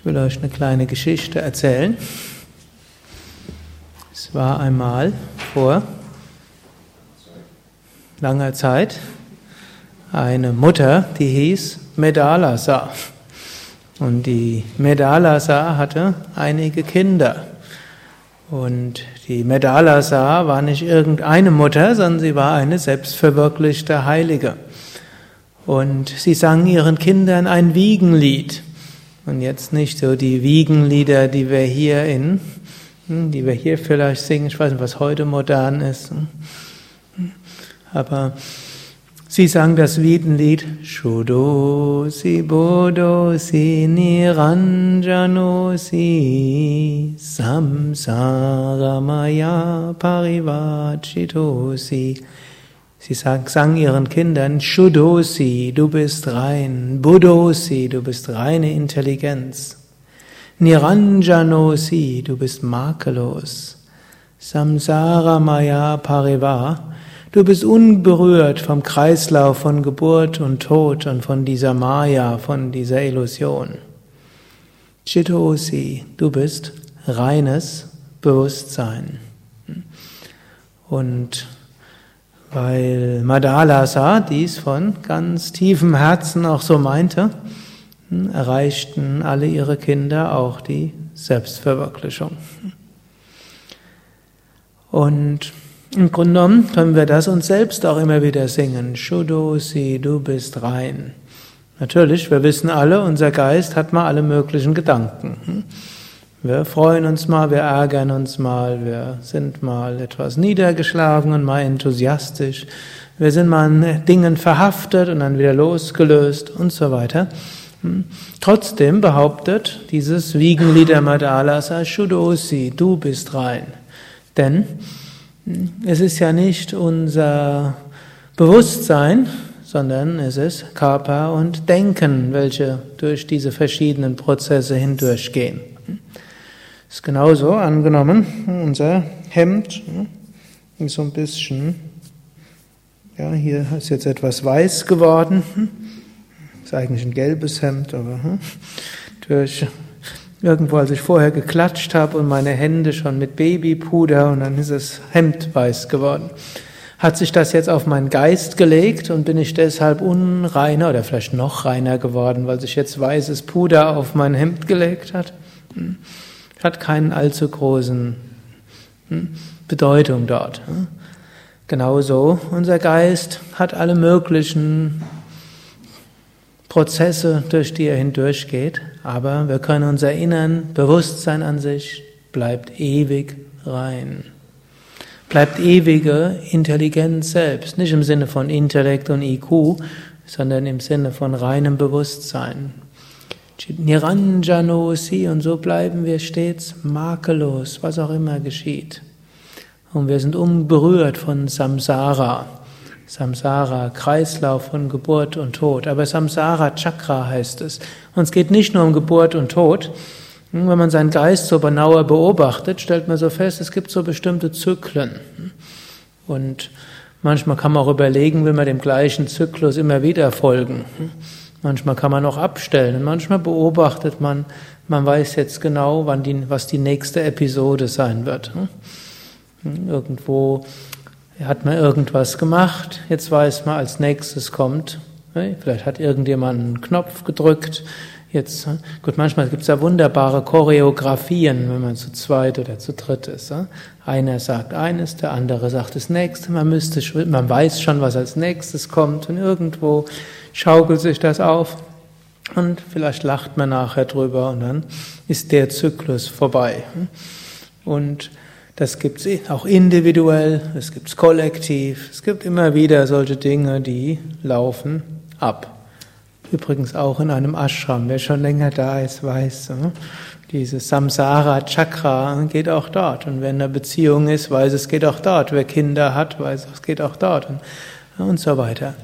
Ich will euch eine kleine Geschichte erzählen. Es war einmal vor langer Zeit eine Mutter, die hieß Medalasa. Und die Medalasa hatte einige Kinder. Und die Medalasa war nicht irgendeine Mutter, sondern sie war eine selbstverwirklichte Heilige. Und sie sang ihren Kindern ein Wiegenlied. Und jetzt nicht so die Wiegenlieder, die wir hier in, hm, die wir hier vielleicht singen. Ich weiß nicht, was heute modern ist. Hm. Aber sie sang das Wiegenlied Shudosi Bodosi Niranjanosi Samsaramaya Parivachitosi Sie sang ihren Kindern, Shudosi, du bist rein, Budosi, du bist reine Intelligenz, Niranjanosi, du bist makellos, Samsara Maya Pariva, du bist unberührt vom Kreislauf von Geburt und Tod und von dieser Maya, von dieser Illusion. Chitosi, du bist reines Bewusstsein. Und weil Madalasa dies von ganz tiefem Herzen auch so meinte, hm, erreichten alle ihre Kinder auch die Selbstverwirklichung. Und im Grunde genommen können wir das uns selbst auch immer wieder singen. Shudosi, du bist rein. Natürlich, wir wissen alle, unser Geist hat mal alle möglichen Gedanken. Hm. Wir freuen uns mal, wir ärgern uns mal, wir sind mal etwas niedergeschlagen und mal enthusiastisch. Wir sind mal an Dingen verhaftet und dann wieder losgelöst und so weiter. Hm. Trotzdem behauptet dieses Wiegenlieder Madalasa Shudosi, du bist rein. Denn hm, es ist ja nicht unser Bewusstsein, sondern es ist Körper und Denken, welche durch diese verschiedenen Prozesse hindurchgehen. Ist genauso angenommen, unser Hemd ist so ein bisschen, ja, hier ist jetzt etwas weiß geworden. Ist eigentlich ein gelbes Hemd, aber hm, durch irgendwo, als ich vorher geklatscht habe und meine Hände schon mit Babypuder und dann ist das Hemd weiß geworden. Hat sich das jetzt auf meinen Geist gelegt und bin ich deshalb unreiner oder vielleicht noch reiner geworden, weil sich jetzt weißes Puder auf mein Hemd gelegt hat? Hm hat keinen allzu großen hm, Bedeutung dort. Hm. Genauso, unser Geist hat alle möglichen Prozesse, durch die er hindurchgeht, aber wir können uns erinnern, Bewusstsein an sich bleibt ewig rein. Bleibt ewige Intelligenz selbst, nicht im Sinne von Intellekt und IQ, sondern im Sinne von reinem Bewusstsein. Niranjanosi und so bleiben wir stets makellos, was auch immer geschieht. Und wir sind unberührt von Samsara. Samsara, Kreislauf von Geburt und Tod. Aber Samsara Chakra heißt es. Und es geht nicht nur um Geburt und Tod. Wenn man seinen Geist so genauer beobachtet, stellt man so fest, es gibt so bestimmte Zyklen. Und manchmal kann man auch überlegen, will man dem gleichen Zyklus immer wieder folgen. Manchmal kann man auch abstellen. Und manchmal beobachtet man, man weiß jetzt genau, wann die, was die nächste Episode sein wird. Hm? Irgendwo hat man irgendwas gemacht, jetzt weiß man, als nächstes kommt, vielleicht hat irgendjemand einen Knopf gedrückt, Jetzt, gut, manchmal gibt es ja wunderbare Choreografien, wenn man zu zweit oder zu dritt ist. Einer sagt eines, der andere sagt das nächste. Man müsste, man weiß schon, was als nächstes kommt und irgendwo schaukelt sich das auf und vielleicht lacht man nachher drüber und dann ist der Zyklus vorbei. Und das gibt es auch individuell, es gibt es kollektiv, es gibt immer wieder solche Dinge, die laufen ab. Übrigens auch in einem Ashram. Wer schon länger da ist, weiß, dieses Samsara Chakra geht auch dort. Und wer in einer Beziehung ist, weiß, es geht auch dort. Wer Kinder hat, weiß, es geht auch dort. Und, und so weiter.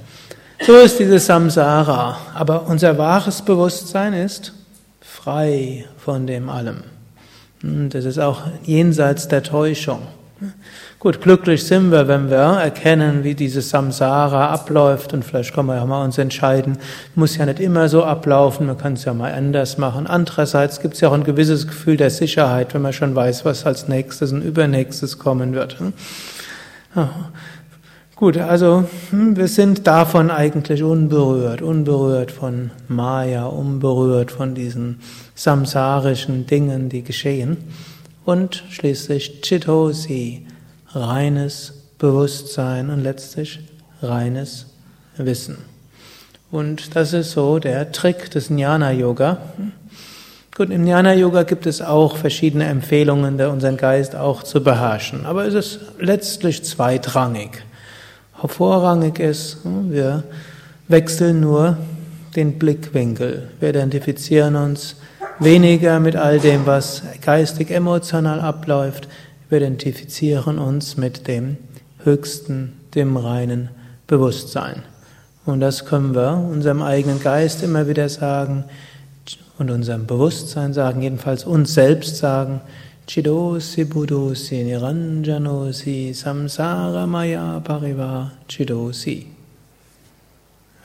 So ist dieses Samsara. Aber unser wahres Bewusstsein ist frei von dem allem. Und das ist auch jenseits der Täuschung. Gut, glücklich sind wir, wenn wir erkennen, wie dieses Samsara abläuft und vielleicht können wir ja mal uns entscheiden, muss ja nicht immer so ablaufen, man kann es ja mal anders machen. Andererseits gibt es ja auch ein gewisses Gefühl der Sicherheit, wenn man schon weiß, was als nächstes und übernächstes kommen wird. Gut, also hm, wir sind davon eigentlich unberührt, unberührt von Maya, unberührt von diesen samsarischen Dingen, die geschehen. Und schließlich Chitosi, reines Bewusstsein und letztlich reines Wissen. Und das ist so der Trick des Jnana-Yoga. Gut, im Jnana-Yoga gibt es auch verschiedene Empfehlungen, unseren Geist auch zu beherrschen. Aber es ist letztlich zweitrangig. Vorrangig ist, wir wechseln nur den Blickwinkel. Wir identifizieren uns weniger mit all dem, was geistig emotional abläuft. Wir identifizieren uns mit dem höchsten, dem reinen Bewusstsein. Und das können wir unserem eigenen Geist immer wieder sagen und unserem Bewusstsein sagen, jedenfalls uns selbst sagen, Chidosi Budosi Niranjanosi Samsara Maya Pariva Chidosi.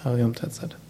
Harium Tatsat.